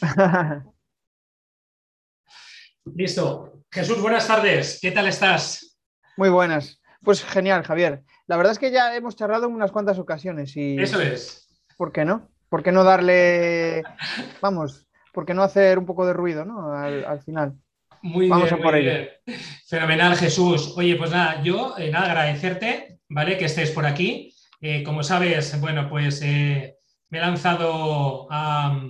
Listo. Jesús, buenas tardes. ¿Qué tal estás? Muy buenas. Pues genial, Javier. La verdad es que ya hemos charlado en unas cuantas ocasiones y... Eso es. ¿Por qué no? ¿Por qué no darle, vamos, por qué no hacer un poco de ruido, ¿no? Al, final. Muy Vamos bien, a por ello. Fenomenal, Jesús. Oye, pues nada, yo eh, nada, agradecerte, ¿vale? Que estés por aquí. Eh, como sabes, bueno, pues eh, me he lanzado a,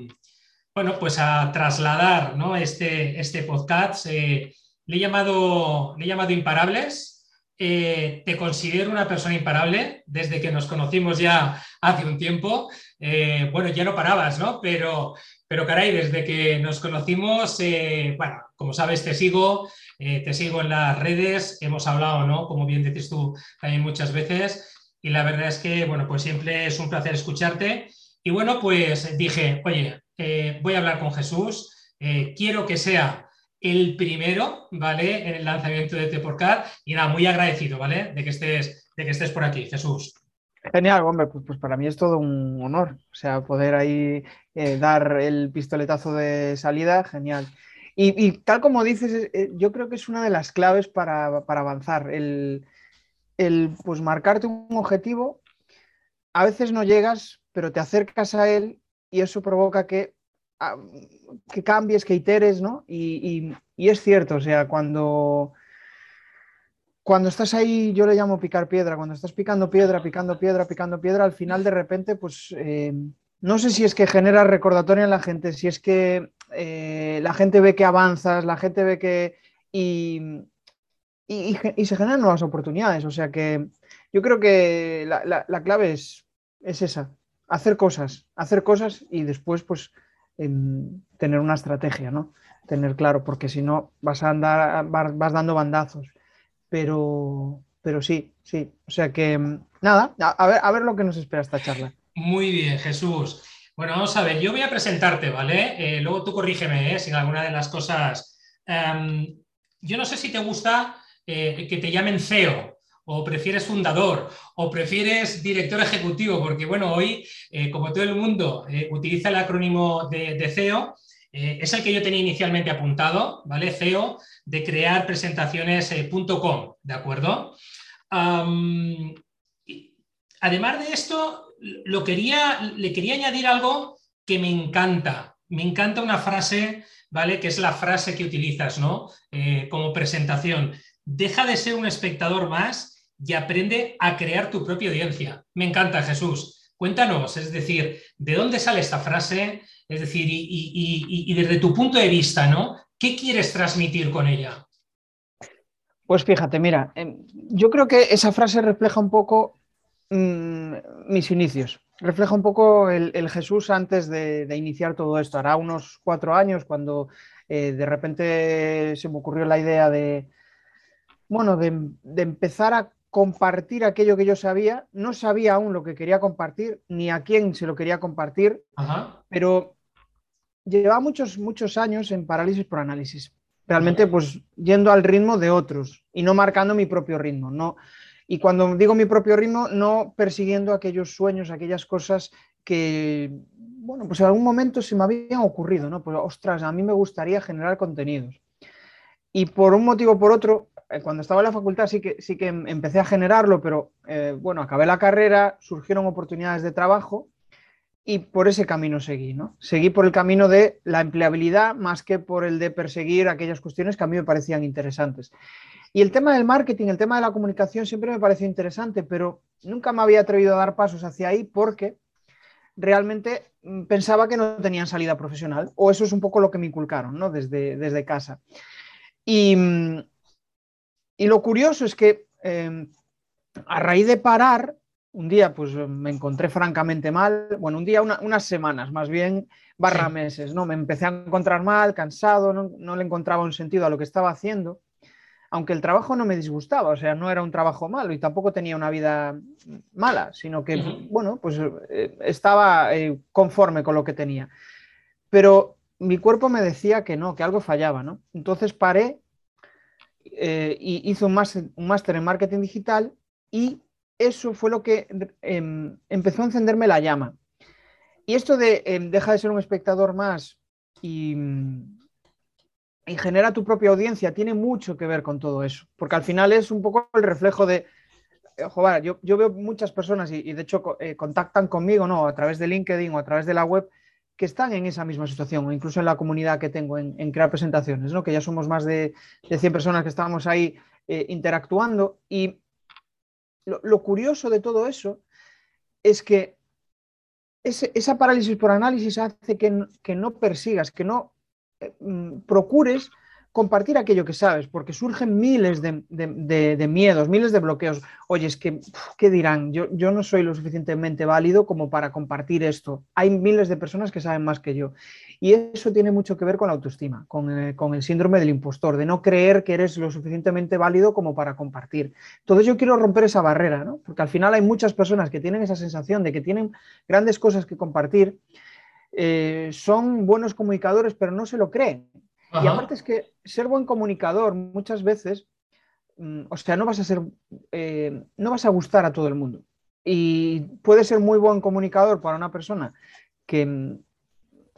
bueno, pues a trasladar ¿no? este, este podcast. le, he llamado, le he llamado Imparables. te considero una persona imparable desde que nos conocimos ya hace un tiempo. bueno, ya no parabas, ¿no? Pero, pero caray, desde que nos conocimos, bueno, como sabes, te sigo, te sigo en las redes, hemos hablado, ¿no? Como bien dices tú también muchas veces y la verdad es que, bueno, pues siempre es un placer escucharte. Y bueno, pues dije, oye, eh, voy a hablar con Jesús, eh, quiero que sea el primero, ¿vale? En el lanzamiento de Teporcat y nada, muy agradecido, ¿vale? De que estés, de que estés por aquí, Jesús. Genial, hombre, pues, pues para mí es todo un honor, o sea, poder ahí eh, dar el pistoletazo de salida, genial. Y, tal como dices, yo creo que es una de las claves para, para avanzar, el, el pues marcarte un objetivo, a veces no llegas, pero te acercas a él y eso provoca que, ah, que cambies, que iteres, ¿no? Y, es cierto, o sea, cuando, cuando estás ahí, yo le llamo picar piedra, cuando estás picando piedra, picando piedra, picando piedra, al final de repente, pues eh, no sé si es que genera recordatorio en la gente, si es que eh, la gente ve que avanzas, la gente ve que... Y, y, se generan nuevas oportunidades. O sea que yo creo que la, clave es, es, esa, hacer cosas, hacer cosas y después pues tener una estrategia, ¿no? Tener claro, porque si no vas a andar, vas dando bandazos. Pero, pero sí, sí. O sea que em, nada, a ver, a ver lo que nos espera esta charla. Muy bien, Jesús. Bueno, vamos a ver, yo voy a presentarte, ¿vale? Eh, luego tú corrígeme ¿eh? si alguna de las cosas... Em, yo no sé si te gusta eh, que te llamen CEO o prefieres fundador o prefieres director ejecutivo, porque bueno, hoy, eh, como todo el mundo eh, utiliza el acrónimo de, CEO, es el que yo tenía inicialmente apuntado, ¿vale? CEO de crear presentaciones.com, ¿de acuerdo? además de esto, lo quería, le quería añadir algo que me encanta. Me encanta una frase, ¿vale? Que es la frase que utilizas, ¿no? como presentación deja de ser un espectador más y aprende a crear tu propia audiencia. Me encanta, Jesús. Cuéntanos, es decir, ¿de dónde sale esta frase? Es decir, y, desde tu punto de vista, ¿no? ¿Qué quieres transmitir con ella? Pues fíjate, mira, em, yo creo que esa frase refleja un poco mm, mis inicios, refleja un poco el, Jesús antes de, iniciar todo esto. Hará unos cuatro años cuando eh, de repente se me ocurrió la idea de, bueno, de, empezar a compartir aquello que yo sabía. No sabía aún lo que quería compartir, ni a quién se lo quería compartir, pero llevaba muchos, muchos años en parálisis por análisis. Realmente, pues yendo al ritmo de otros y no marcando mi propio ritmo. No, y cuando digo mi propio ritmo, no persiguiendo aquellos sueños, aquellas cosas que, bueno, pues en algún momento se me habían ocurrido, ¿no? Pues, ostras, a mí me gustaría generar contenidos. Y por un motivo o por otro, cuando estaba en la facultad sí que, sí que em, empecé a generarlo, pero eh, bueno, acabé la carrera, surgieron oportunidades de trabajo y por ese camino seguí, ¿no? Seguí por el camino de la empleabilidad más que por el de perseguir aquellas cuestiones que a mí me parecían interesantes. Y el tema del marketing, el tema de la comunicación siempre me pareció interesante, pero nunca me había atrevido a dar pasos hacia ahí porque realmente mm, pensaba que no tenían salida profesional, o eso es un poco lo que me inculcaron, ¿no? Desde, desde casa. Y, mm, y lo curioso es que em, a raíz de parar, un día pues me encontré francamente mal, bueno, un día, unas semanas más bien, barra meses, ¿no? Me empecé a encontrar mal, cansado, no, le encontraba un sentido a lo que estaba haciendo, aunque el trabajo no me disgustaba, o sea, no era un trabajo malo y tampoco tenía una vida mala, sino que, bueno, pues eh, estaba eh, conforme con lo que tenía. Pero mi cuerpo me decía que no, que algo fallaba, ¿no? Entonces paré eh, y hizo un máster, en marketing digital y eso fue lo que em, empezó a encenderme la llama. Y esto de em, deja de ser un espectador más y, genera tu propia audiencia, tiene mucho que ver con todo eso, porque al final es un poco el reflejo de, eh, joder, yo, veo muchas personas y, de hecho eh, contactan conmigo, ¿no? A través de LinkedIn o a través de la web, que están en esa misma situación, o incluso en la comunidad que tengo en, crear presentaciones, ¿no? que ya somos más de, de 100 personas que estamos ahí eh, interactuando. Y lo, curioso de todo eso es que esa parálisis por análisis hace que, que no persigas, que no eh, mm, procures compartir aquello que sabes, porque surgen miles de, miedos, miles de bloqueos. Oye, es que, ¿qué dirán? Yo, yo, no soy lo suficientemente válido como para compartir esto. Hay miles de personas que saben más que yo. Y eso tiene mucho que ver con la autoestima, con, eh, con el síndrome del impostor, de no creer que eres lo suficientemente válido como para compartir. Entonces yo quiero romper esa barrera, ¿no? porque al final hay muchas personas que tienen esa sensación de que tienen grandes cosas que compartir. Eh, son buenos comunicadores, pero no se lo creen. Y aparte es que ser buen comunicador muchas veces, mm, o sea, no vas a ser, eh, no vas a gustar a todo el mundo. Y puede ser muy buen comunicador para una persona que mm,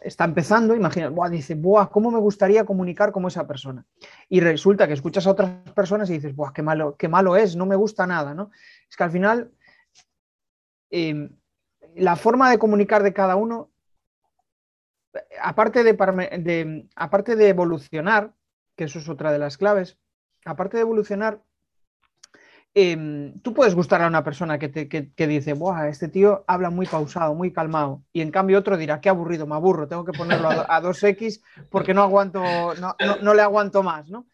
está empezando, imagina, dice, Buah, ¿cómo me gustaría comunicar como esa persona? Y resulta que escuchas a otras personas y dices, Buah, qué malo, qué malo es, no me gusta nada, ¿no? Es que al final em, la forma de comunicar de cada uno aparte de, aparte de evolucionar, que eso es otra de las claves, aparte de evolucionar, em, tú puedes gustar a una persona que, te, dice, Buah, este tío habla muy pausado, muy calmado, y en cambio otro dirá, qué aburrido, me aburro, tengo que ponerlo a, 2X porque no aguanto, no, le aguanto más, ¿no?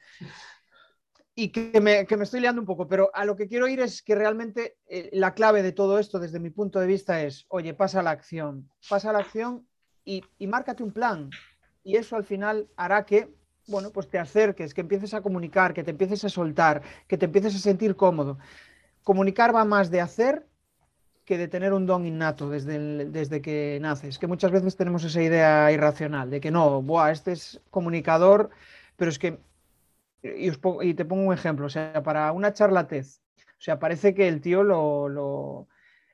Y que me, estoy liando un poco, pero a lo que quiero ir es que realmente eh, la clave de todo esto, desde mi punto de vista, es, oye, pasa a la acción, pasa a la acción y, márcate un plan. Y eso al final hará que, bueno, pues te acerques, que empieces a comunicar, que te empieces a soltar, que te empieces a sentir cómodo. Comunicar va más de hacer que de tener un don innato desde, desde que naces, que muchas veces tenemos esa idea irracional de que no, Buah, este es comunicador, pero es que, y, te pongo un ejemplo, o sea, para una charlatez, o sea, parece que el tío lo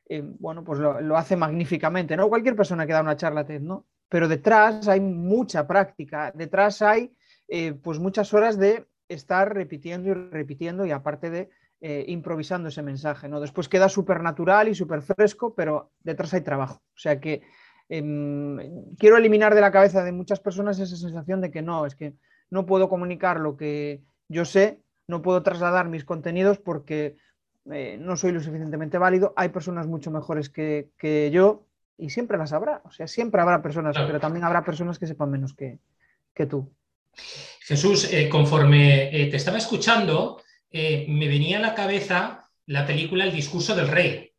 eh, bueno, pues lo, hace magníficamente, ¿no? Cualquier persona que da una charla TED, ¿no? Pero detrás hay mucha práctica, detrás hay eh, pues muchas horas de estar repitiendo y repitiendo y aparte de eh, improvisando ese mensaje, ¿no? Después queda súper natural y súper fresco, pero detrás hay trabajo. O sea que em, quiero eliminar de la cabeza de muchas personas esa sensación de que no, es que no puedo comunicar lo que yo sé, no puedo trasladar mis contenidos porque eh, no soy lo suficientemente válido, hay personas mucho mejores que, yo y siempre las habrá, o sea, siempre habrá personas, pero también habrá personas que sepan menos que, tú. Jesús, eh, conforme eh, te estaba escuchando, me venía a la cabeza la película El discurso del rey.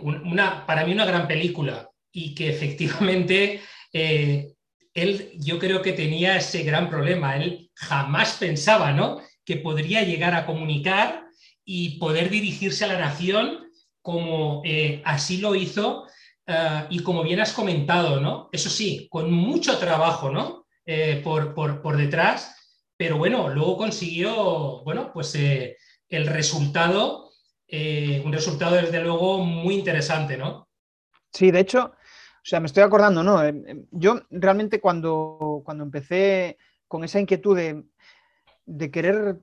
Una, para mí una gran película y que efectivamente él yo creo que tenía ese gran problema. Él jamás pensaba ¿no? que podría llegar a comunicar y poder dirigirse a la nación como eh, así lo hizo eh, y como bien has comentado, ¿no? Eso sí, con mucho trabajo, ¿no? Eh, por, detrás, pero bueno, luego consiguió, bueno, pues el resultado, un resultado desde luego muy interesante, ¿no? Sí, de hecho, o sea, me estoy acordando, ¿no? Yo realmente cuando, cuando empecé con esa inquietud de, de querer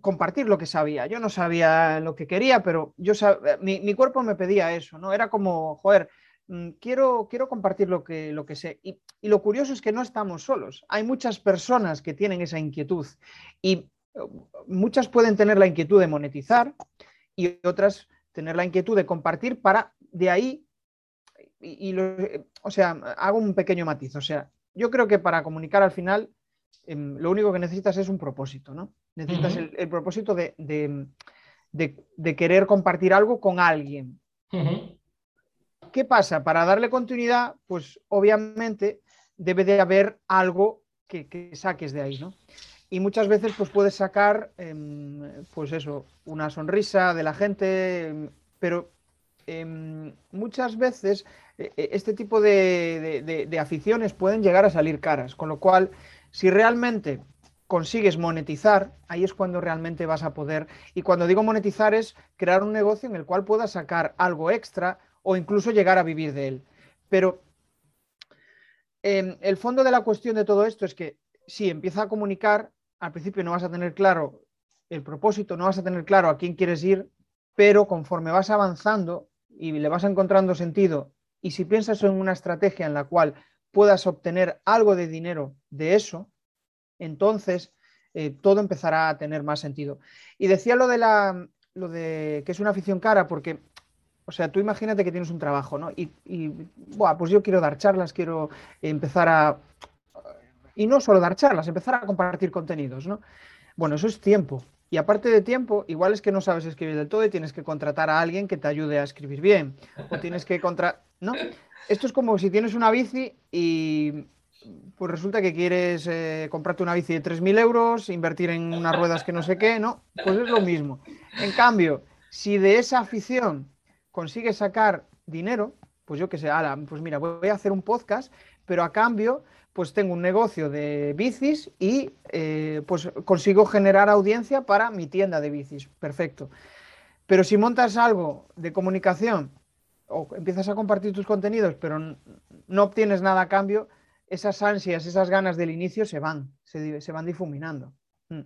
compartir lo que sabía. Yo no sabía lo que quería, pero yo mi, cuerpo me pedía eso, ¿no? Era como, joder, mm, quiero, quiero compartir lo que, lo que sé. Y, lo curioso es que no estamos solos. Hay muchas personas que tienen esa inquietud y uh, muchas pueden tener la inquietud de monetizar y otras tener la inquietud de compartir para de ahí, y, o sea, hago un pequeño matiz. O sea, yo creo que para comunicar al final em, lo único que necesitas es un propósito, ¿no? Necesitas el, propósito de, querer compartir algo con alguien. ¿Qué pasa? Para darle continuidad, pues obviamente debe de haber algo que, saques de ahí, ¿no? Y muchas veces pues puedes sacar, em, pues eso, una sonrisa de la gente, em, pero muchas veces e, e, este tipo de, de aficiones pueden llegar a salir caras, con lo cual, si realmente consigues monetizar, ahí es cuando realmente vas a poder, y cuando digo monetizar es crear un negocio en el cual puedas sacar algo extra o incluso llegar a vivir de él. Pero em, el fondo de la cuestión de todo esto es que si empieza a comunicar, al principio no vas a tener claro el propósito, no vas a tener claro a quién quieres ir, pero conforme vas avanzando y le vas encontrando sentido, y si piensas en una estrategia en la cual puedas obtener algo de dinero de eso, entonces eh, todo empezará a tener más sentido. Y decía lo de la lo de que es una afición cara, porque, o sea, tú imagínate que tienes un trabajo, ¿no? Y, y pues yo quiero dar charlas, quiero empezar a. Y no solo dar charlas, empezar a compartir contenidos, ¿no? Bueno, eso es tiempo. Y aparte de tiempo, igual es que no sabes escribir del todo y tienes que contratar a alguien que te ayude a escribir bien. O tienes que contra... ¿No? Esto es como si tienes una bici y pues resulta que quieres eh, comprarte una bici de 3.000 euros, invertir en unas ruedas que no sé qué, ¿no? Pues es lo mismo. En cambio, si de esa afición consigues sacar dinero, pues yo qué sé, ala, pues mira, voy a hacer un podcast, pero a cambio, pues tengo un negocio de bicis y eh, pues consigo generar audiencia para mi tienda de bicis. Perfecto. Pero si montas algo de comunicación o empiezas a compartir tus contenidos, pero no obtienes nada a cambio, esas ansias, esas ganas del inicio se van, se, van difuminando. Mm.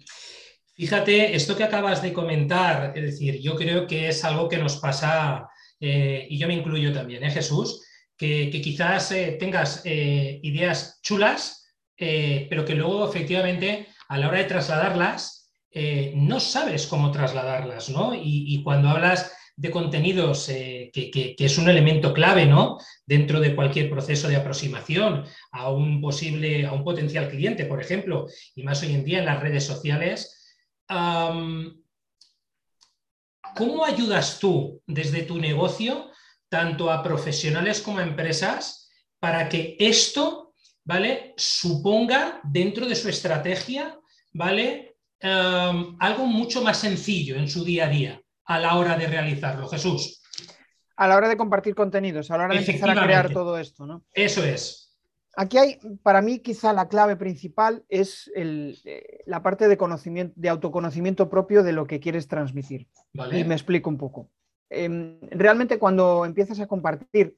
Fíjate, esto que acabas de comentar, es decir, yo creo que es algo que nos pasa, eh, y yo me incluyo también, ¿eh, Jesús? Que, quizás eh, tengas ideas chulas, pero que luego efectivamente a la hora de trasladarlas, no sabes cómo trasladarlas, ¿no? y cuando hablas de contenidos eh, que, es un elemento clave ¿no? dentro de cualquier proceso de aproximación a un posible, a un potencial cliente, por ejemplo, y más hoy en día en las redes sociales. ¿Cómo ayudas tú desde tu negocio, tanto a profesionales como a empresas, para que esto ¿vale? suponga dentro de su estrategia ¿vale? algo mucho más sencillo en su día a día? A la hora de realizarlo, Jesús? A la hora de compartir contenidos, a la hora de empezar a crear todo esto, ¿no? Eso es. Aquí hay, para mí, quizá la clave principal es eh, la parte de, conocimiento, de autoconocimiento propio de lo que quieres transmitir. Y me explico un poco. Em, realmente cuando empiezas a compartir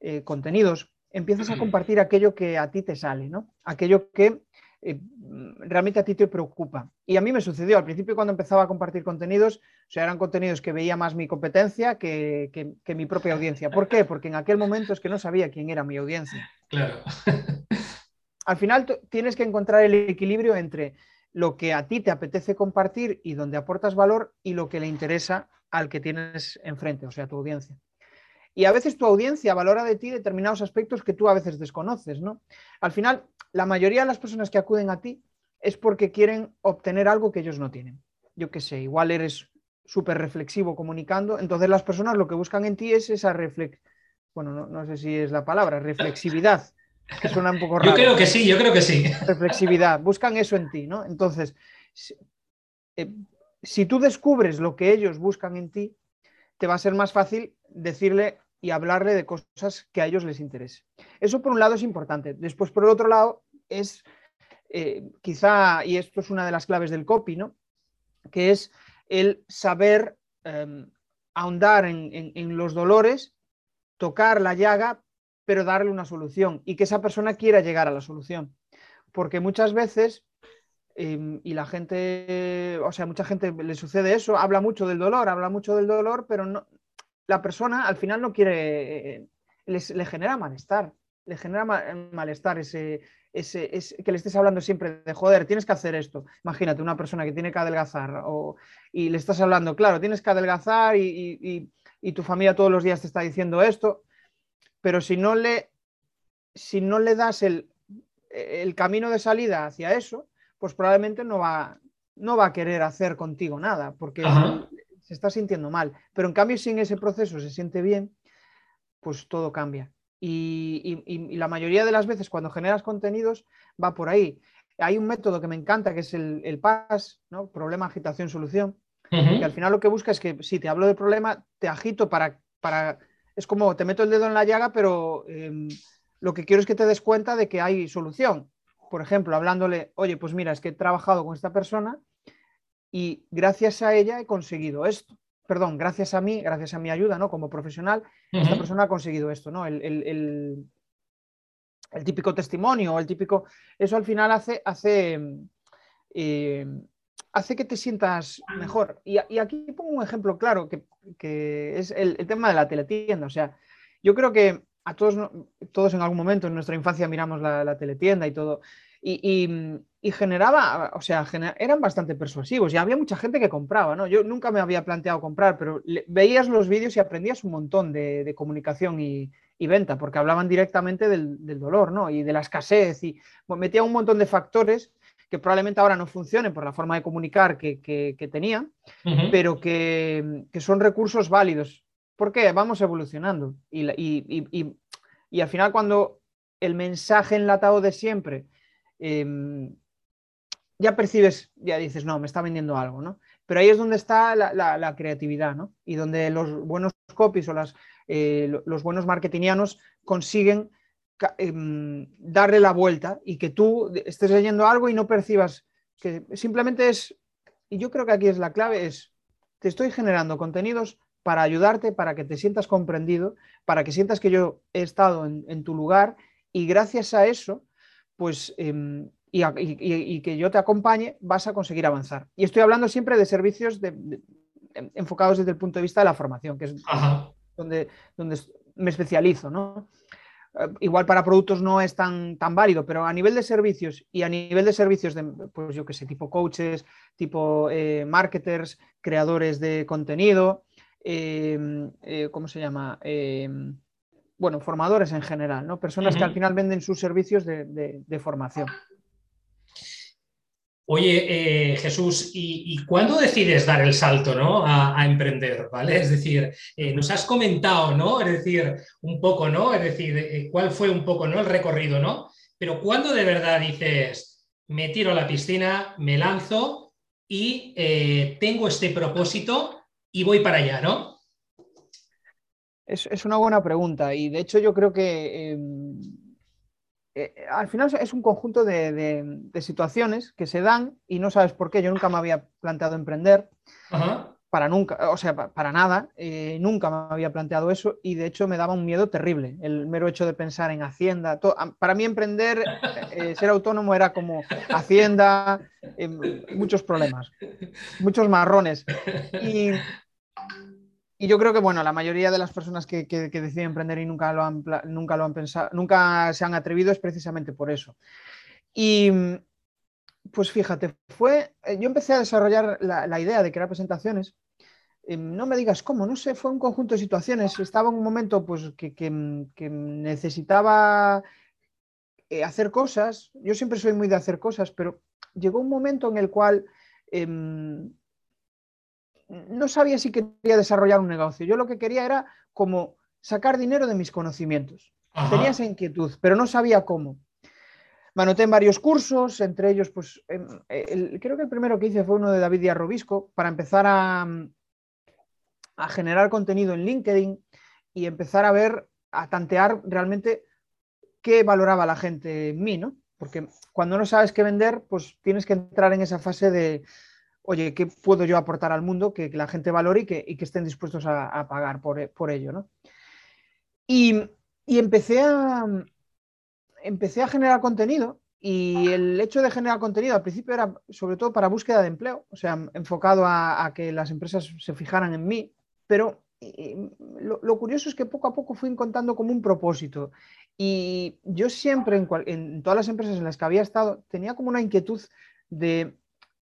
eh, contenidos, empiezas a compartir aquello que a ti te sale, ¿no? Aquello que eh, realmente a ti te preocupa. Y a mí me sucedió al principio cuando empezaba a compartir contenidos, o sea, eran contenidos que veía más mi competencia que, mi propia audiencia. ¿Por qué? Porque en aquel momento es que no sabía quién era mi audiencia. Claro. Al final tienes que encontrar el equilibrio entre lo que a ti te apetece compartir y donde aportas valor y lo que le interesa al que tienes enfrente, o sea, tu audiencia. Y a veces tu audiencia valora de ti determinados aspectos que tú a veces desconoces, ¿no? Al final, la mayoría de las personas que acuden a ti es porque quieren obtener algo que ellos no tienen. Yo qué sé, igual eres súper reflexivo comunicando, entonces las personas lo que buscan en ti es esa reflex... Bueno, no, sé si es la palabra, reflexividad, que suena un poco raro. Yo creo que sí, yo creo que sí. Reflexividad, buscan eso en ti, ¿no? Entonces, eh, si tú descubres lo que ellos buscan en ti, te va a ser más fácil decirle y hablarle de cosas que a ellos les interese. Eso por un lado es importante. Después, por el otro lado, es eh, quizá, y esto es una de las claves del copy, ¿no? que es el saber em, ahondar en, los dolores, tocar la llaga, pero darle una solución y que esa persona quiera llegar a la solución. Porque muchas veces, em, y la gente, o sea, mucha gente le sucede eso, habla mucho del dolor, habla mucho del dolor, pero no, la persona al final no quiere, le genera malestar, le genera malestar ese, ese, que le estés hablando siempre de joder, tienes que hacer esto. Imagínate una persona que tiene que adelgazar y le estás hablando, claro, tienes que adelgazar y, tu familia todos los días te está diciendo esto, pero si no le, si no le das el, el camino de salida hacia eso, pues probablemente no va, no va a querer hacer contigo nada, porque se está sintiendo mal. Pero en cambio, si en ese proceso se siente bien, pues todo cambia. Y, la mayoría de las veces cuando generas contenidos va por ahí. Hay un método que me encanta que es el, el PAS, ¿no? problema, agitación, solución, que al final lo que busca es que si te hablo del problema, te agito para, para... Es como te meto el dedo en la llaga, pero em, lo que quiero es que te des cuenta de que hay solución. Por ejemplo, hablándole, oye, pues mira, es que he trabajado con esta persona y gracias a ella he conseguido esto. Perdón, gracias a mí, gracias a mi ayuda, ¿no? Como profesional, esta persona ha conseguido esto, ¿no? El, el típico testimonio el típico, eso al final hace, hace, eh, hace que te sientas mejor. Y, aquí pongo un ejemplo claro, que, es el, tema de la teletienda. O sea, yo creo que a todos, todos en algún momento en nuestra infancia miramos la, teletienda y todo. Y, generaba, o sea, eran bastante persuasivos y había mucha gente que compraba, ¿no? Yo nunca me había planteado comprar, pero veías los vídeos y aprendías un montón de comunicación y, y venta, porque hablaban directamente del, dolor ¿no? y de la escasez y metía un montón de factores que probablemente ahora no funcionen por la forma de comunicar que, que, tenía, pero que, son recursos válidos. porque Vamos evolucionando. Y, y, y, al final cuando el mensaje enlatado de siempre, em, ya percibes, ya dices, no, me está vendiendo algo, ¿no? Pero ahí es donde está la, creatividad, ¿no? Y donde los buenos copies o las, eh, los buenos marketingianos consiguen em, darle la vuelta y que tú estés leyendo algo y no percibas que simplemente es, y yo creo que aquí es la clave, es, te estoy generando contenidos para ayudarte, para que te sientas comprendido, para que sientas que yo he estado en, tu lugar y gracias a eso, pues, em, y, que yo te acompañe, vas a conseguir avanzar. Y estoy hablando siempre de servicios enfocados desde el punto de vista de la formación, que es donde, donde me especializo, ¿no? Eh, igual para productos no es tan, tan válido, pero a nivel de servicios y a nivel de servicios de, pues yo que sé, tipo coaches, tipo eh, marketers, creadores de contenido, em, eh, ¿cómo se llama? Bueno, formadores en general, ¿no? Personas que al final venden sus servicios de formación. Oye, eh, Jesús, ¿y, cuándo decides dar el salto ¿no? a, emprender? ¿vale? Es decir, eh, nos has comentado, ¿no? Es decir, un poco, ¿no? Es decir, eh, cuál fue un poco ¿no? el recorrido, ¿no? Pero ¿cuándo de verdad dices, me tiro a la piscina, me lanzo y tengo este propósito y voy para allá, ¿no? Es, es, una buena pregunta y de hecho yo creo que em, eh, al final es un conjunto de, situaciones que se dan y no sabes por qué. Yo nunca me había planteado emprender. Para nunca, o sea, para nada, eh, nunca me había planteado eso y de hecho me daba un miedo terrible el mero hecho de pensar en Hacienda. para mí emprender, eh, ser autónomo era como Hacienda, muchos problemas, muchos marrones. Y, y yo creo que, bueno, la mayoría de las personas que, deciden emprender y nunca lo, han, nunca lo han pensado, nunca se han atrevido es precisamente por eso. Y pues fíjate, fue, eh, yo empecé a desarrollar la, idea de crear presentaciones. no me digas cómo, no sé, fue un conjunto de situaciones. Estaba en un momento pues, que, necesitaba eh, hacer cosas. Yo siempre soy muy de hacer cosas, pero llegó un momento en el cual em, no sabía si quería desarrollar un negocio. Yo lo que quería era como sacar dinero de mis conocimientos. Tenía esa inquietud, pero no sabía cómo. Me anoté en varios cursos, entre ellos, pues em, creo que el primero que hice fue uno de David Díaz Robisco, para empezar a, a generar contenido en LinkedIn y empezar a ver, a tantear realmente qué valoraba la gente en mí, ¿no? Porque cuando no sabes qué vender, pues tienes que entrar en esa fase de, oye, ¿qué puedo yo aportar al mundo que, la gente valore y que, estén dispuestos a, pagar por, ello? ¿no? Y, empecé, a, empecé a generar contenido y el hecho de generar contenido al principio era sobre todo para búsqueda de empleo, o sea, enfocado a, que las empresas se fijaran en mí, pero lo, curioso es que poco a poco fui encontrando como un propósito. Y yo siempre, en, en, todas las empresas en las que había estado, tenía como una inquietud de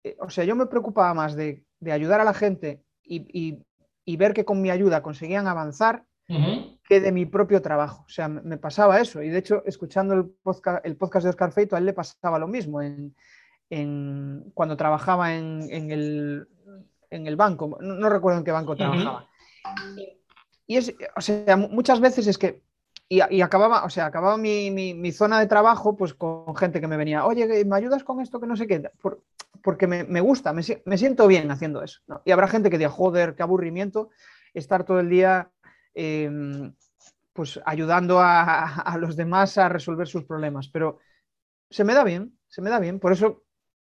eh, o sea, yo me preocupaba más de, ayudar a la gente y, ver que con mi ayuda conseguían avanzar que de mi propio trabajo. O sea, me, pasaba eso. Y de hecho, escuchando el podcast, el podcast de Oscar Feito, a él le pasaba lo mismo en, cuando trabajaba en, el, banco. No, recuerdo en qué banco trabajaba. Y es, o sea, muchas veces es que y, acababa, o sea, acababa mi, zona de trabajo pues con gente que me venía, oye, ¿me ayudas con esto que no sé qué? porque me, gusta, me, siento bien haciendo eso. Y habrá gente que diga, joder, qué aburrimiento estar todo el día em, pues ayudando a, los demás a resolver sus problemas. Pero se me da bien, se me da bien. Por eso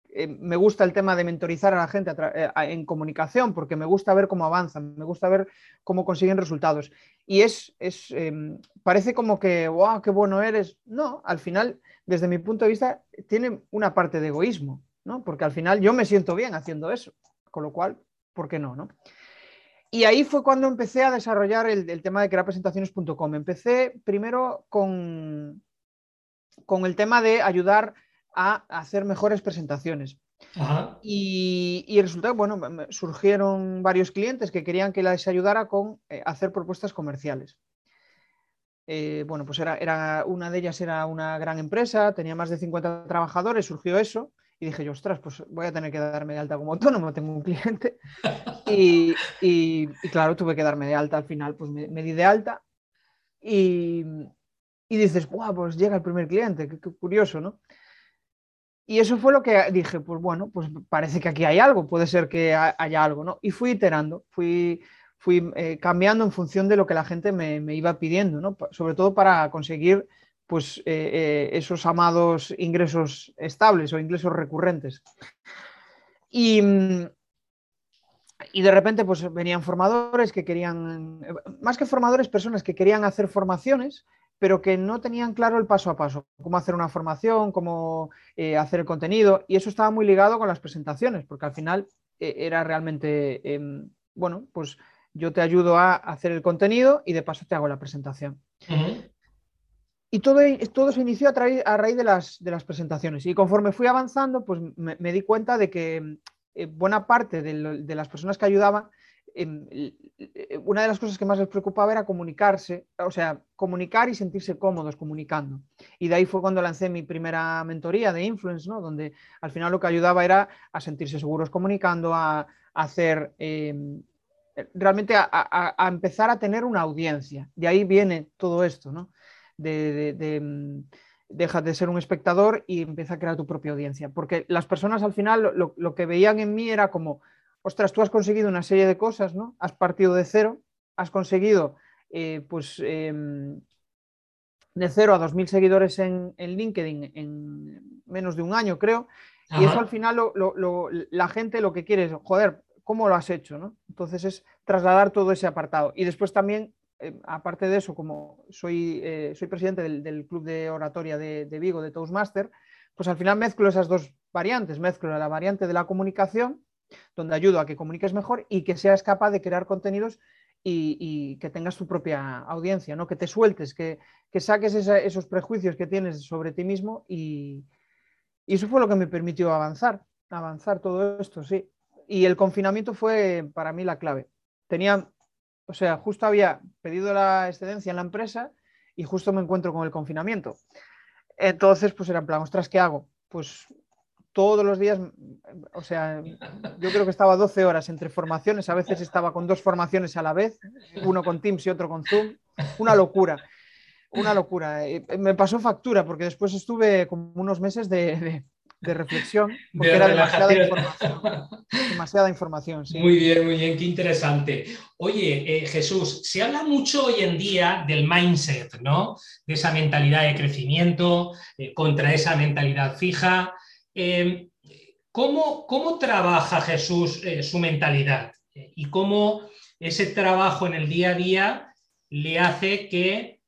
eh, me gusta el tema de mentorizar a la gente eh, en comunicación porque me gusta ver cómo avanzan, me gusta ver cómo consiguen resultados. Y es, es em, parece como que, wow, qué bueno eres. No, al final, desde mi punto de vista, tiene una parte de egoísmo, ¿no? Porque al final yo me siento bien haciendo eso, con lo cual, ¿por qué no? no? Y ahí fue cuando empecé a desarrollar el, tema de crear presentaciones.com. Empecé primero con, con el tema de ayudar a hacer mejores presentaciones. Y, y resultó, bueno, surgieron varios clientes que querían que les ayudara con eh, hacer propuestas comerciales. Eh, bueno, pues era, era, una de ellas era una gran empresa, tenía más de 50 trabajadores, surgió eso y dije yo, ostras, pues voy a tener que darme de alta como autónomo, tengo un cliente. Y, y, claro, tuve que darme de alta al final, pues me, di de alta y, y dices, guau, pues llega el primer cliente, qué, curioso, ¿no? Y eso fue lo que dije, pues bueno, pues parece que aquí hay algo, puede ser que haya algo, ¿no? Y fui iterando, fui, fui eh, cambiando en función de lo que la gente me, me iba pidiendo, ¿no? Sobre todo para conseguir pues, eh, eh, esos amados ingresos estables o ingresos recurrentes. Y, y de repente pues, venían formadores que querían, más que formadores, personas que querían hacer formaciones, pero que no tenían claro el paso a paso, cómo hacer una formación, cómo eh, hacer el contenido, y eso estaba muy ligado con las presentaciones, porque al final era realmente, em, bueno, pues yo te ayudo a hacer el contenido y de paso te hago la presentación. Y todo, todo se inició a, a raíz de las, de las, presentaciones. Y conforme fui avanzando, pues me, di cuenta de que eh, buena parte de, las personas que ayudaban, una de las cosas que más les preocupaba era comunicarse, o sea, comunicar y sentirse cómodos comunicando. Y de ahí fue cuando lancé mi primera mentoría de Influence, ¿no? donde al final lo que ayudaba era a sentirse seguros comunicando, a, hacer... Em, realmente a, empezar a tener una audiencia. De ahí viene todo esto, ¿no? de, mm, dejas de ser un espectador y empieza a crear tu propia audiencia. Porque las personas al final lo, que veían en mí era como, ostras, tú has conseguido una serie de cosas, ¿no? Has partido de cero, has conseguido, eh, pues, em, de cero a dos mil seguidores en, LinkedIn en menos de un año, creo. Y eso al final la gente lo que quiere es, joder, ¿cómo lo has hecho? ¿no? Entonces es trasladar todo ese apartado. Y después también eh, aparte de eso, como soy, eh, soy presidente del, Club de Oratoria de, Vigo, de Toastmaster, pues al final mezclo esas dos variantes. Mezclo la variante de la comunicación, donde ayudo a que comuniques mejor y que seas capaz de crear contenidos y, que tengas tu propia audiencia, ¿no? que te sueltes, que, saques esos prejuicios que tienes sobre ti mismo y, y eso fue lo que me permitió avanzar, avanzar todo esto, sí. Y el confinamiento fue para mí la clave. Tenía o sea, justo había pedido la excedencia en la empresa y justo me encuentro con el confinamiento. Entonces, pues era en plan, ostras, ¿qué hago? Pues todos los días, o sea, yo creo que estaba 12 horas entre formaciones, a veces estaba con dos formaciones a la vez, uno con Teams y otro con Zoom, una locura, una locura. Me pasó factura porque después estuve como unos meses de, de reflexión, porque era demasiada información. demasiada información Muy bien, muy bien, qué interesante. Oye, eh, Jesús, se habla mucho hoy en día del mindset, ¿no? De esa mentalidad de crecimiento eh, contra esa mentalidad fija. Em, ¿cómo, ¿cómo, trabaja Jesús eh, su mentalidad? y cómo ese trabajo en el día a día le hace que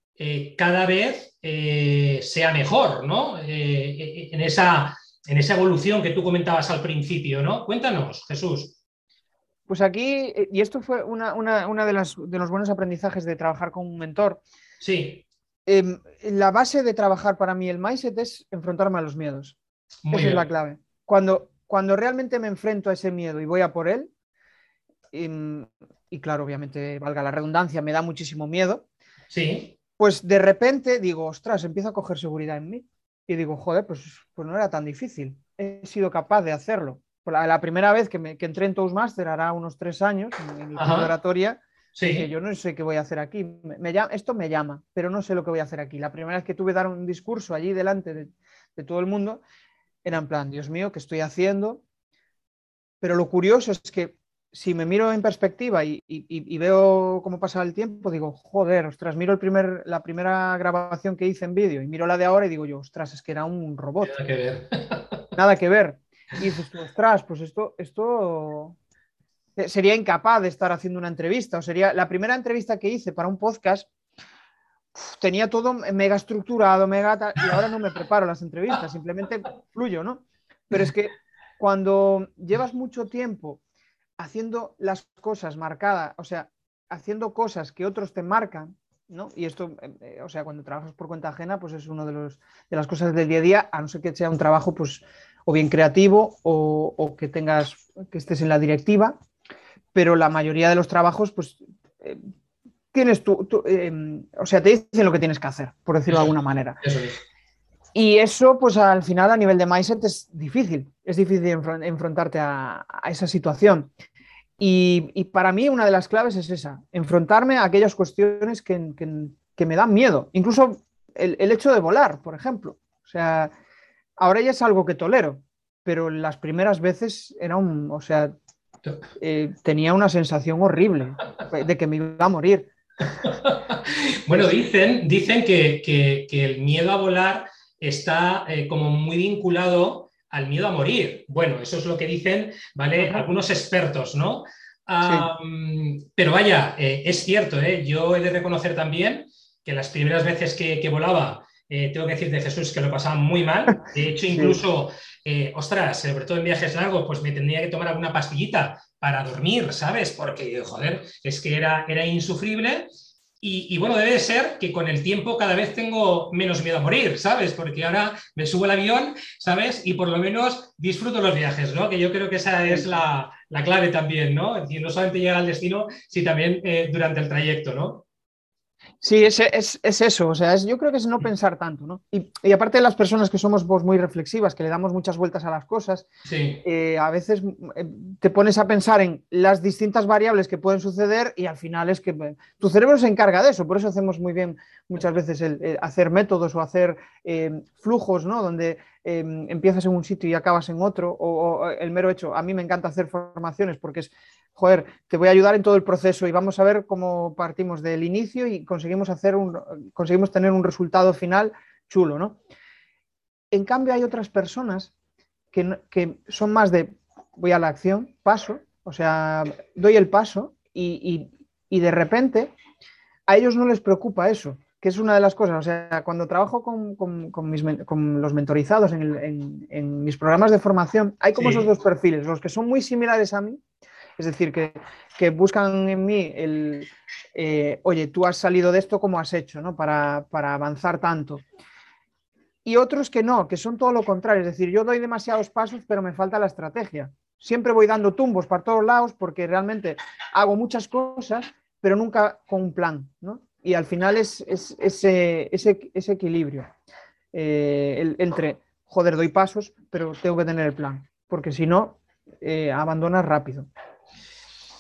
cada vez sea mejor, ¿no? en esa en esa evolución que tú comentabas al principio, ¿no? Cuéntanos, Jesús. Pues aquí, eh, y esto fue una, de, las, de, los buenos aprendizajes de trabajar con un mentor. Sí. Em, la base de trabajar para mí el mindset es enfrentarme a los miedos. Esa es la clave. Cuando, cuando realmente me enfrento a ese miedo y voy a por él, em, y claro, obviamente, valga la redundancia, me da muchísimo miedo. Sí. Pues de repente digo, ostras, empiezo a coger seguridad en mí y digo, joder, pues, pues no era tan difícil. He sido capaz de hacerlo. La, la primera vez que, me, que entré en Toastmaster, hará unos tres años, en mi oratoria, sí. yo no sé qué voy a hacer aquí. Me, esto me llama, pero no sé lo que voy a hacer aquí. La primera vez que tuve que dar un discurso allí delante de, de todo el mundo, era en plan, Dios mío, ¿qué estoy haciendo? Pero lo curioso es que si me miro en perspectiva y, veo cómo pasa el tiempo, digo, joder, ostras, miro el primer, la primera grabación que hice en vídeo y miro la de ahora y digo yo, ostras, es que era un robot. Nada que ver. Nada que ver. Y dices, ostras, pues esto, esto sería incapaz de estar haciendo una entrevista. O sería la primera entrevista que hice para un podcast. Tenía todo mega estructurado, mega y ahora no me preparo las entrevistas, simplemente fluyo, ¿no? Pero es que cuando llevas mucho tiempo haciendo las cosas marcadas, o sea, haciendo cosas que otros te marcan, ¿no? Y esto, eh, o sea, cuando trabajas por cuenta ajena, pues es una de, de las cosas del día a día, a no ser que sea un trabajo, pues, o bien creativo o, que tengas, que estés en la directiva, pero la mayoría de los trabajos, pues, eh, tienes tú, em, o sea, te dicen lo que tienes que hacer, por decirlo de alguna manera. Y eso, pues al final a nivel de mindset es difícil, es difícil enfrentarte a, esa situación. Y, para mí una de las claves es esa, enfrentarme a aquellas cuestiones que, me dan miedo, incluso el, hecho de volar, por ejemplo. O sea, ahora ya es algo que tolero, pero las primeras veces era un, o sea, eh, tenía una sensación horrible de que me iba a morir. bueno, dicen, dicen que el miedo a volar está eh, como muy vinculado al miedo a morir. Bueno, eso es lo que dicen, ¿vale? Algunos expertos, ¿no? Pero vaya, eh, es cierto, ¿eh? yo he de reconocer también que las primeras veces que, volaba, tengo que decir de Jesús que lo pasaba muy mal. De hecho, incluso, ostras, sobre todo en viajes largos, pues me tendría que tomar alguna pastillita para dormir, ¿sabes? Porque, joder, es que era, era insufrible. Y, bueno, debe ser que con el tiempo cada vez tengo menos miedo a morir, ¿sabes? Porque ahora me subo al avión, ¿sabes? Y por lo menos disfruto los viajes, ¿no? Que yo creo que esa es la, clave también, ¿no? Es decir, no solamente llegar al destino, sino también eh, durante el trayecto, ¿no? Sí, es, es, eso, o sea, yo creo que es no pensar tanto, ¿no? Y, aparte de las personas que somos vos muy reflexivas, que le damos muchas vueltas a las cosas, eh, a veces eh, te pones a pensar en las distintas variables que pueden suceder y al final es que eh, tu cerebro se encarga de eso, por eso hacemos muy bien muchas veces el, hacer métodos o hacer flujos, ¿no? Donde empiezas en un sitio y acabas en otro, o, o el mero hecho, a mí me encanta hacer formaciones porque es joder, te voy a ayudar en todo el proceso y vamos a ver cómo partimos del inicio y conseguimos, hacer un, conseguimos tener un resultado final chulo, ¿no? En cambio, hay otras personas que, son más de voy a la acción, paso, o sea, doy el paso y, de repente a ellos no les preocupa eso, que es una de las cosas. O sea, cuando trabajo con, los mentorizados en, mis programas de formación, hay como esos dos perfiles, los que son muy similares a mí es decir, que, buscan en mí el, eh, oye, tú has salido de esto, ¿cómo has hecho ¿no? para, avanzar tanto? Y otros que no, que son todo lo contrario. Es decir, yo doy demasiados pasos, pero me falta la estrategia. Siempre voy dando tumbos para todos lados porque realmente hago muchas cosas, pero nunca con un plan. ¿no? Y al final es, ese, ese, equilibrio eh, entre, joder, doy pasos, pero tengo que tener el plan, porque si no, eh, abandonas rápido.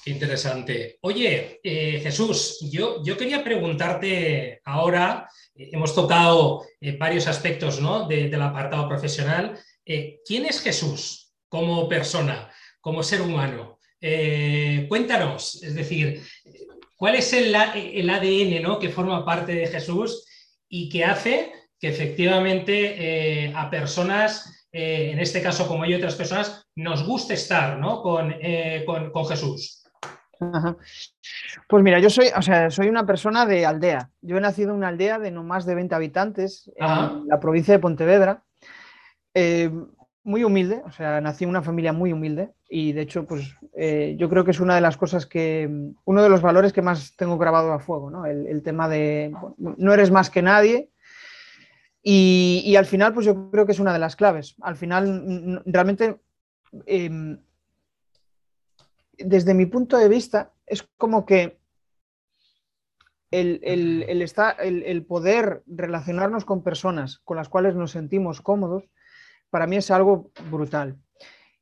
Interesante. Oye, eh, Jesús, yo, yo, quería preguntarte ahora, eh, hemos tocado eh, varios aspectos ¿no? del apartado profesional. ¿Quién es Jesús como persona, como ser humano? cuéntanos, es decir, ¿cuál es el, el ADN ¿no? que forma parte de Jesús y que hace que efectivamente a personas, en este caso como yo y otras personas, nos guste estar ¿no? con, con Jesús? Pues mira, yo soy, o sea, soy una persona de aldea. Yo he nacido en una aldea de no más de 20 habitantes en la provincia de Pontevedra. Eh, muy humilde, o sea, nací en una familia muy humilde y de hecho, pues eh, yo creo que es una de las cosas que, uno de los valores que más tengo grabado a fuego, ¿no? El, tema de no eres más que nadie y, al final, pues yo creo que es una de las claves. Al final, realmente em, desde mi punto de vista, es como que el, el, poder relacionarnos con personas con las cuales nos sentimos cómodos, para mí es algo brutal.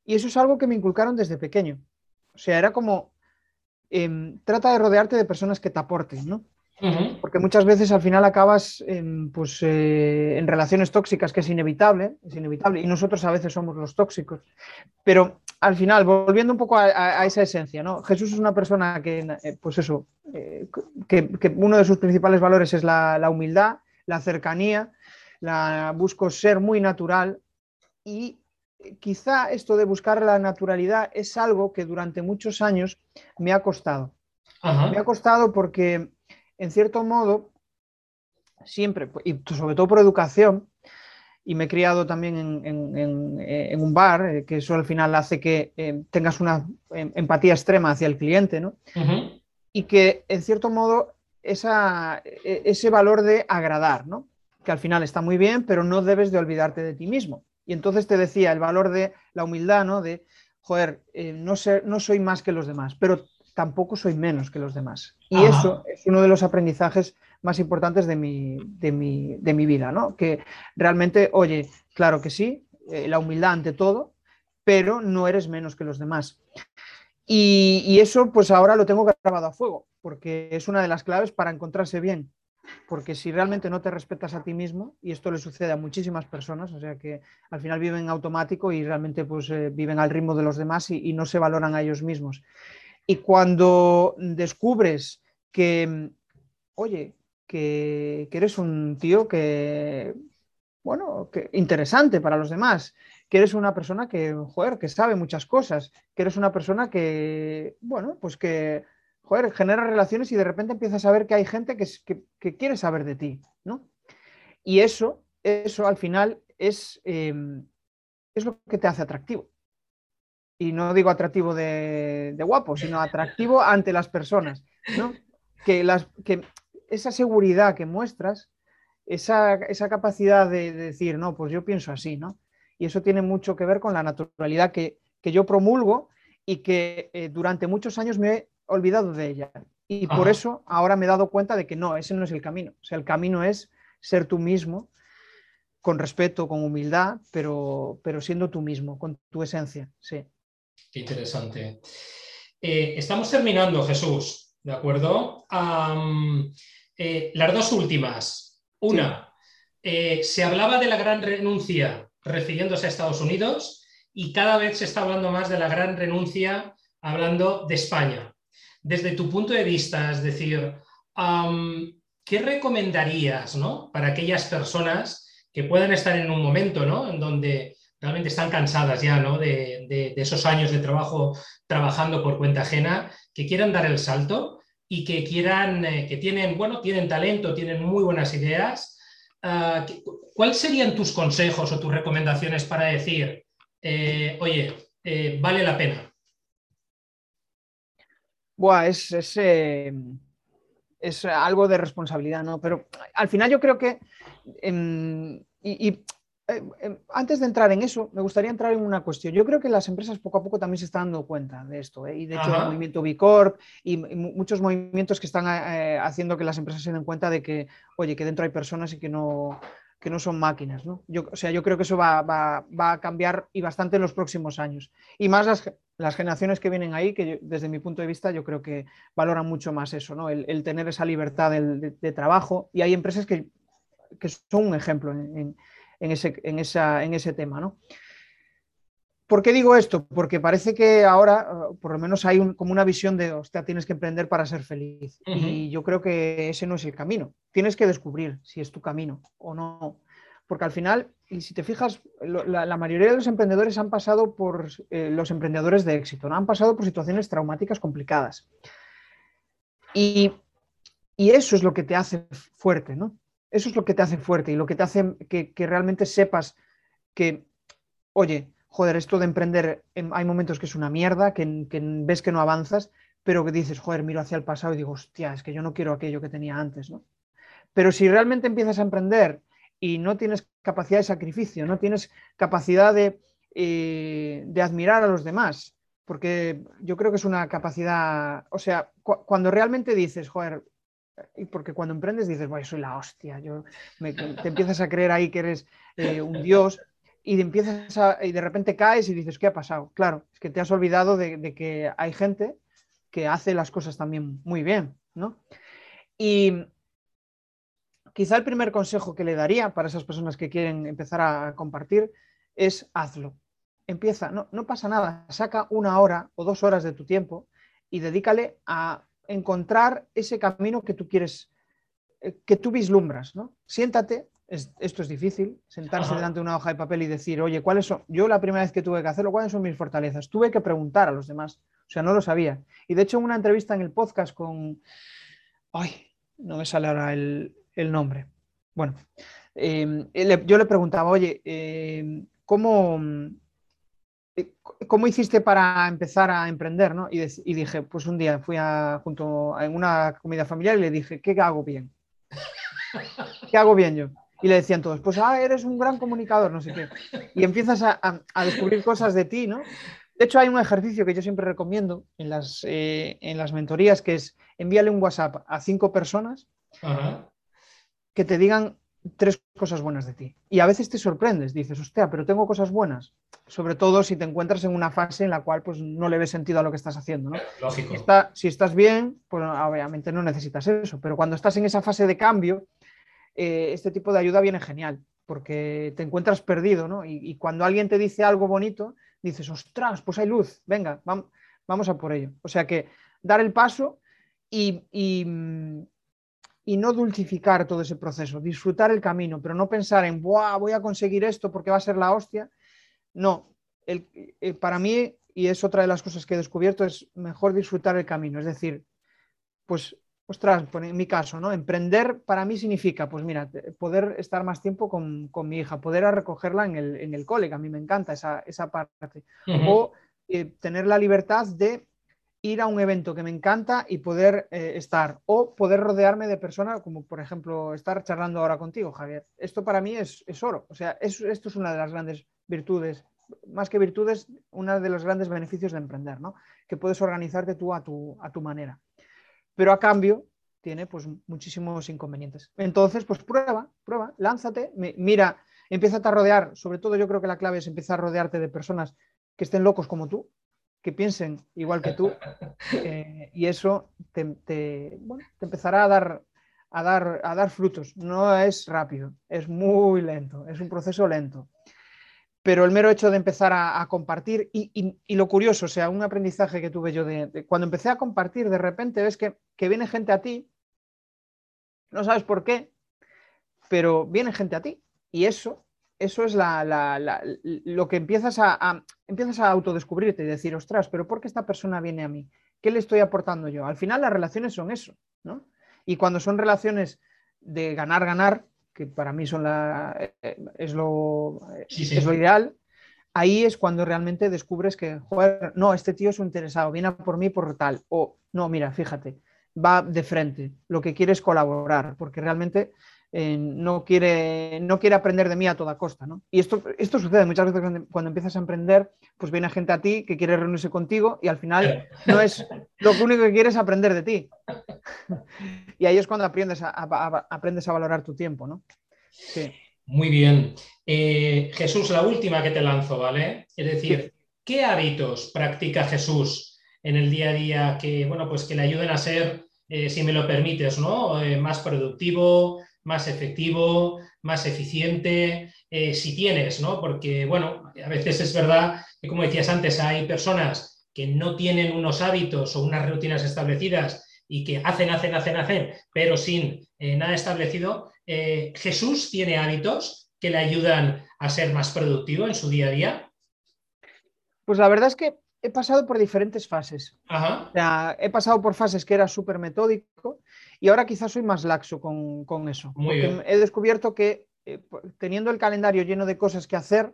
Y eso es algo que me inculcaron desde pequeño. O sea, era como, em, trata de rodearte de personas que te aporten, ¿no? Porque muchas veces al final acabas en, pues, eh, en relaciones tóxicas, que es inevitable, es inevitable, y nosotros a veces somos los tóxicos. Pero al final, volviendo un poco a, esa esencia, ¿no? Jesús es una persona que, eh, pues eso, eh, que, uno de sus principales valores es la, humildad, la cercanía, la, busco ser muy natural y quizá esto de buscar la naturalidad es algo que durante muchos años me ha costado. Me ha costado porque, en cierto modo, siempre, y sobre todo por educación, y me he criado también en, un bar, eh, que eso al final hace que eh, tengas una em, empatía extrema hacia el cliente, ¿no? Y que, en cierto modo, esa, e, ese valor de agradar, ¿no? Que al final está muy bien, pero no debes de olvidarte de ti mismo. Y entonces te decía el valor de la humildad, ¿no? De, joder, eh, no, sé, no soy más que los demás, pero tampoco soy menos que los demás. Y eso es uno de los aprendizajes más importantes de mi, de mi, vida, ¿no? Que realmente, oye, claro que sí, eh, la humildad ante todo, pero no eres menos que los demás. Y, eso pues ahora lo tengo grabado a fuego, porque es una de las claves para encontrarse bien. Porque si realmente no te respetas a ti mismo, y esto le sucede a muchísimas personas, o sea que al final viven automático y realmente pues eh, viven al ritmo de los demás y no se valoran a ellos mismos. Y cuando descubres que, oye, que, eres un tío que, bueno, que interesante para los demás, que eres una persona que, joder, que sabe muchas cosas, que eres una persona que, bueno, pues que, joder, genera relaciones y de repente empiezas a ver que hay gente que, quiere saber de ti, ¿no? Y eso, eso al final es, em, es lo que te hace atractivo y no digo atractivo de, guapo, sino atractivo ante las personas, ¿no? Que, las, que esa seguridad que muestras, esa, capacidad de, decir, no, pues yo pienso así, ¿no? Y eso tiene mucho que ver con la naturalidad que, yo promulgo y que eh, durante muchos años me he olvidado de ella. Y por eso ahora me he dado cuenta de que no, ese no es el camino. O sea, el camino es ser tú mismo, con respeto, con humildad, pero, pero siendo tú mismo, con tu esencia, sí. Qué interesante. Eh, estamos terminando, Jesús, ¿de acuerdo? Eh, las dos últimas. Una, eh, se hablaba de la gran renuncia refiriéndose a Estados Unidos y cada vez se está hablando más de la gran renuncia hablando de España. Desde tu punto de vista, es decir, ¿qué recomendarías ¿no? para aquellas personas que puedan estar en un momento ¿no? en donde realmente están cansadas ya ¿no? de, esos años de trabajo trabajando por cuenta ajena, que quieran dar el salto y que quieran, eh, que tienen, bueno, tienen talento, tienen muy buenas ideas. Ah, ¿Cuáles serían tus consejos o tus recomendaciones para decir, eh, oye, eh, vale la pena? Buah, es, es, algo de responsabilidad, ¿no? Pero al final yo creo que, em, y eh, em, antes de entrar en eso, me gustaría entrar en una cuestión. Yo creo que las empresas poco a poco también se están dando cuenta de esto. ¿eh? Y de hecho, el movimiento B Corp y, muchos movimientos que están eh, haciendo que las empresas se den cuenta de que, oye, que dentro hay personas y que no, que no son máquinas. ¿no? Yo, o sea, yo creo que eso va, a cambiar y bastante en los próximos años. Y más las, generaciones que vienen ahí, que desde mi punto de vista yo creo que valoran mucho más eso, ¿no? el, tener esa libertad de, trabajo. Y hay empresas que, son un ejemplo en en ese, en esa, en ese tema. ¿no? ¿Por qué digo esto? Porque parece que ahora, uh, por lo menos, hay como una visión de, hostia, tienes que emprender para ser feliz. Y yo creo que ese no es el camino. Tienes que descubrir si es tu camino o no. Porque al final, y si te fijas, la, mayoría de los emprendedores han pasado por eh, los emprendedores de éxito, ¿no? han pasado por situaciones traumáticas complicadas. Y, y eso es lo que te hace fuerte, ¿no? Eso es lo que te hace fuerte y lo que te hace que, realmente sepas que, oye, joder, esto de emprender, em, hay momentos que es una mierda, que, ves que no avanzas, pero que dices, joder, miro hacia el pasado y digo, hostia, es que yo no quiero aquello que tenía antes, ¿no? Pero si realmente empiezas a emprender y no tienes capacidad de sacrificio, no tienes capacidad de, eh, de admirar a los demás, porque yo creo que es una capacidad, o sea, cuando realmente dices, joder, porque cuando emprendes dices, bueno, soy la hostia, yo te empiezas a creer ahí que eres eh, un dios y, empiezas y de repente caes y dices, ¿qué ha pasado? Claro, es que te has olvidado de, que hay gente que hace las cosas también muy bien, ¿no? Y quizá el primer consejo que le daría para esas personas que quieren empezar a compartir es hazlo. Empieza, no, no pasa nada, saca una hora o dos horas de tu tiempo y dedícale a encontrar ese camino que tú quieres, eh, que tú vislumbras, ¿no? Siéntate esto es difícil, sentarse delante de una hoja de papel y decir, oye, ¿cuáles son? Yo la primera vez que tuve que hacerlo, ¿cuáles son mis fortalezas? Tuve que preguntar a los demás, o sea, no lo sabía. Y de hecho, en una entrevista en el podcast con, ay, no me sale ahora el, nombre. Bueno, em, yo le preguntaba, oye, em, ¿cómo, eh, ¿cómo hiciste para empezar a emprender? ¿no? Y, y, dije, pues un día fui a, junto en una comida familiar y le dije, ¿qué hago bien? ¿Qué hago bien yo? Y le decían todos, pues ah, eres un gran comunicador, no sé qué. Y empiezas a, descubrir cosas de ti, ¿no? De hecho, hay un ejercicio que yo siempre recomiendo en las, eh, en las mentorías, que es envíale un WhatsApp a cinco personas que te digan tres cosas buenas de ti. Y a veces te sorprendes, dices, hostia, pero tengo cosas buenas. Sobre todo si te encuentras en una fase en la cual pues, no le ves sentido a lo que estás haciendo. ¿no? Lógico. Si, estás bien, pues obviamente no necesitas eso. Pero cuando estás en esa fase de cambio, eh, este tipo de ayuda viene genial, porque te encuentras perdido, ¿no? Y, cuando alguien te dice algo bonito, dices, ostras, pues hay luz, venga, vamos, a por ello. O sea que dar el paso y, y, no dulcificar todo ese proceso, disfrutar el camino, pero no pensar en, voy a conseguir esto porque va a ser la hostia. No, el, eh, para mí, y es otra de las cosas que he descubierto, es mejor disfrutar el camino. Es decir, pues ostras, en mi caso, ¿no? Emprender para mí significa, pues mira, poder estar más tiempo con, mi hija, poder recogerla en el, en el cole, que a mí me encanta esa, parte. O eh, tener la libertad de ir a un evento que me encanta y poder eh, estar. O poder rodearme de personas, como por ejemplo estar charlando ahora contigo, Javier. Esto para mí es, oro. O sea, esto es una de las grandes virtudes más que virtudes, uno de los grandes beneficios de emprender, ¿no? Que puedes organizarte tú a tu, a tu manera pero a cambio tiene pues muchísimos inconvenientes. Entonces, pues prueba, prueba, lánzate, mira, empieza a rodear, sobre todo yo creo que la clave es empezar a rodearte de personas que estén locos como tú, que piensen igual que tú, eh, y eso te, empezará a dar, a, dar, a dar frutos. No es rápido, es muy lento, es un proceso lento pero el mero hecho de empezar a, compartir y, lo curioso, o sea, un aprendizaje que tuve yo de, cuando empecé a compartir, de repente ves que, viene gente a ti, no sabes por qué, pero viene gente a ti y eso, eso es lo que empiezas a, empiezas a autodescubrirte y decir, ostras, pero ¿por qué esta persona viene a mí? ¿Qué le estoy aportando yo? Al final las relaciones son eso, ¿no? Y cuando son relaciones de ganar, ganar, que para mí son la, eh, es, lo, es lo ideal, ahí es cuando realmente descubres que, joder, no, este tío es un interesado, viene por mí por tal, o no, mira, fíjate, va de frente, lo que quiere es colaborar, porque realmente eh, no, quiere, no quiere aprender de mí a toda costa. ¿no? Y esto, esto sucede muchas veces cuando, empiezas a emprender, pues viene gente a ti que quiere reunirse contigo y al final no es lo único que quiere es aprender de ti. y ahí es cuando aprendes a, aprendes a valorar tu tiempo. ¿no? Muy bien. Eh, Jesús, la última que te lanzo, ¿vale? Es decir, ¿qué hábitos practica Jesús en el día a día que, bueno, pues que le ayuden a ser, eh, si me lo permites, ¿no? más productivo, más efectivo, más eficiente, eh, si tienes, ¿no? Porque, bueno, a veces es verdad que, como decías antes, hay personas que no tienen unos hábitos o unas rutinas establecidas y que hacen, hacen, hacen, hacen, pero sin eh, nada establecido. Eh, ¿Jesús tiene hábitos que le ayudan a ser más productivo en su día a día? Pues la verdad es que he pasado por diferentes fases. he pasado por fases que era súper metódico y ahora quizás soy más laxo con, eso. porque he descubierto que eh, teniendo el calendario lleno de cosas que hacer,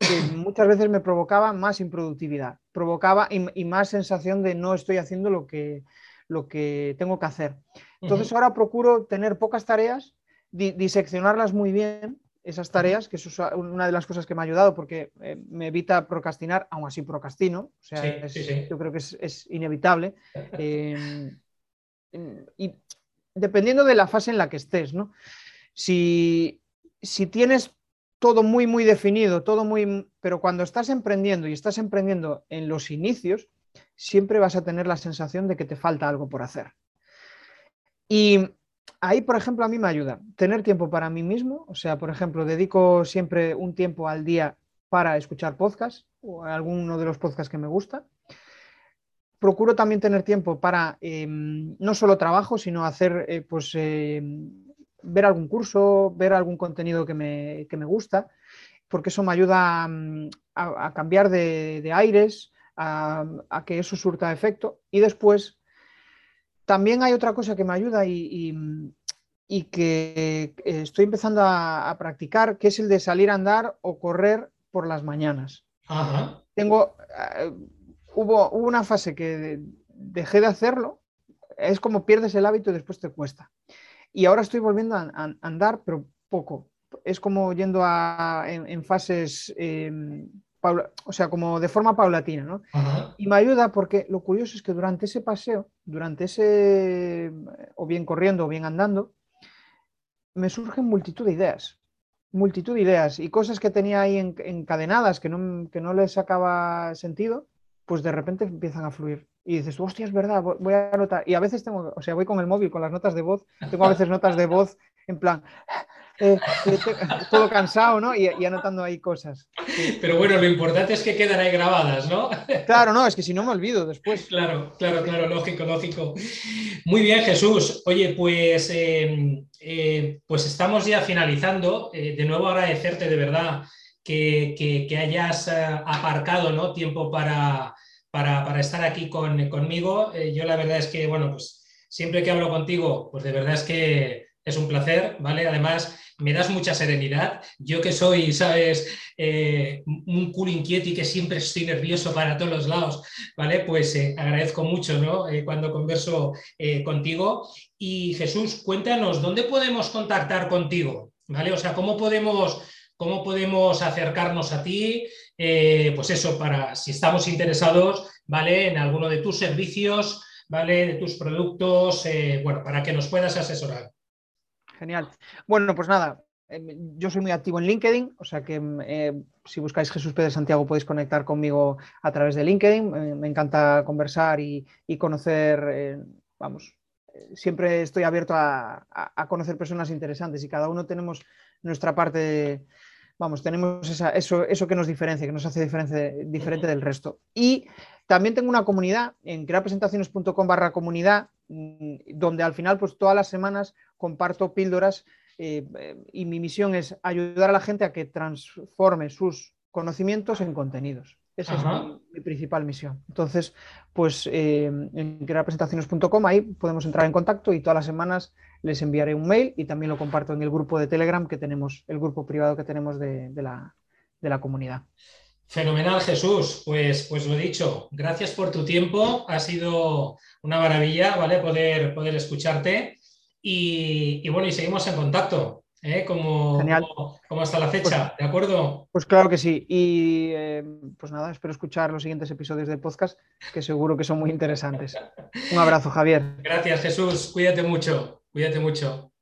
muchas veces me provocaba más improductividad, provocaba y, más sensación de no estoy haciendo lo que, lo que tengo que hacer. Entonces ahora procuro tener pocas tareas, diseccionarlas muy bien, esas tareas, que es una de las cosas que me ha ayudado porque eh, me evita procrastinar, aún así procrastino, o sea, yo creo que es, inevitable. Em, y dependiendo de la fase en la que estés, ¿no? Si, si tienes todo muy, muy definido, todo muy... Pero cuando estás emprendiendo y estás emprendiendo en los inicios, siempre vas a tener la sensación de que te falta algo por hacer. Y ahí, por ejemplo, a mí me ayuda tener tiempo para mí mismo, o sea, por ejemplo, dedico siempre un tiempo al día para escuchar podcasts o alguno de los podcasts que me gusta procuro también tener tiempo para em, no solo trabajo, sino hacer, eh, pues, em, ver algún curso, ver algún contenido que me, gusta, porque eso me ayuda mm, a, cambiar de, aires, a, que eso surta efecto. Y después, también hay otra cosa que me ayuda y, que estoy empezando a, practicar, que es el de salir a andar o correr por las mañanas. Tengo, eh, hubo, una fase que dejé de hacerlo, es como pierdes el hábito y después te cuesta. Y ahora estoy volviendo a, andar, pero poco. Es como yendo en, fases, em, o sea, como de forma paulatina, ¿no? Y me ayuda porque lo curioso es que durante ese paseo, durante ese, o bien corriendo o bien andando, me surgen multitud de ideas multitud de ideas y cosas que tenía ahí encadenadas que no, que no les sacaba sentido, pues de repente empiezan a fluir. Y dices, hostia, es verdad, voy a anotar. Y a veces tengo, o sea, voy con el móvil, con las notas de voz, tengo a veces notas de voz en plan, eh, eh, todo cansado, ¿no? Y, anotando ahí cosas. Pero bueno, lo importante es que quedan ahí grabadas, ¿no? Claro, no, es que si no me olvido después. Claro, claro, claro, lógico, lógico. Muy bien, Jesús. Oye, pues, eh, pues estamos ya finalizando. de nuevo agradecerte de verdad que, hayas aparcado ¿no? tiempo para, para, estar aquí conmigo. yo la verdad es que, bueno, pues siempre que hablo contigo, pues de verdad es que es un placer, ¿vale? Además, me das mucha serenidad. Yo que soy, sabes, eh, un culo inquieto y que siempre estoy nervioso para todos los lados, ¿vale? Pues eh, agradezco mucho, ¿no? Eh, cuando converso contigo. Y Jesús, cuéntanos, ¿dónde podemos contactar contigo? ¿Vale? O sea, ¿cómo podemos, cómo podemos acercarnos a ti? pues eso, para si estamos interesados, ¿vale? En alguno de tus servicios, ¿vale? De tus productos, bueno, para que nos puedas asesorar. Genial. Bueno, pues nada, em, yo soy muy activo en LinkedIn, o sea que em, eh, si buscáis Jesús Pérez Santiago podéis conectar conmigo a través de LinkedIn. me encanta conversar y, conocer, eh, vamos, eh, siempre estoy abierto a, conocer personas interesantes y cada uno tenemos nuestra parte, vamos, tenemos eso, que nos diferencia, que nos hace diferente, del resto. Y también tengo una comunidad en creapresentaciones.com barra comunidad donde al final, pues todas las semanas comparto píldoras eh, y mi misión es ayudar a la gente a que transforme sus conocimientos en contenidos. Esa es mi, principal misión. Entonces, pues eh, en crearpresentaciones.com ahí podemos entrar en contacto y todas las semanas les enviaré un mail y también lo comparto en el grupo de Telegram que tenemos, el grupo privado que tenemos de, la, de la comunidad. Fenomenal, Jesús. Pues, pues lo dicho, gracias por tu tiempo. Ha sido una maravilla, ¿vale? Poder, poder escucharte. Y, bueno, y seguimos en contacto, ¿eh? Como, como, hasta la fecha, pues ¿de acuerdo? Pues claro que sí. Y eh, pues nada, espero escuchar los siguientes episodios del podcast, que seguro que son muy interesantes. Un abrazo, Javier. Gracias, Jesús. Cuídate mucho. Cuídate mucho.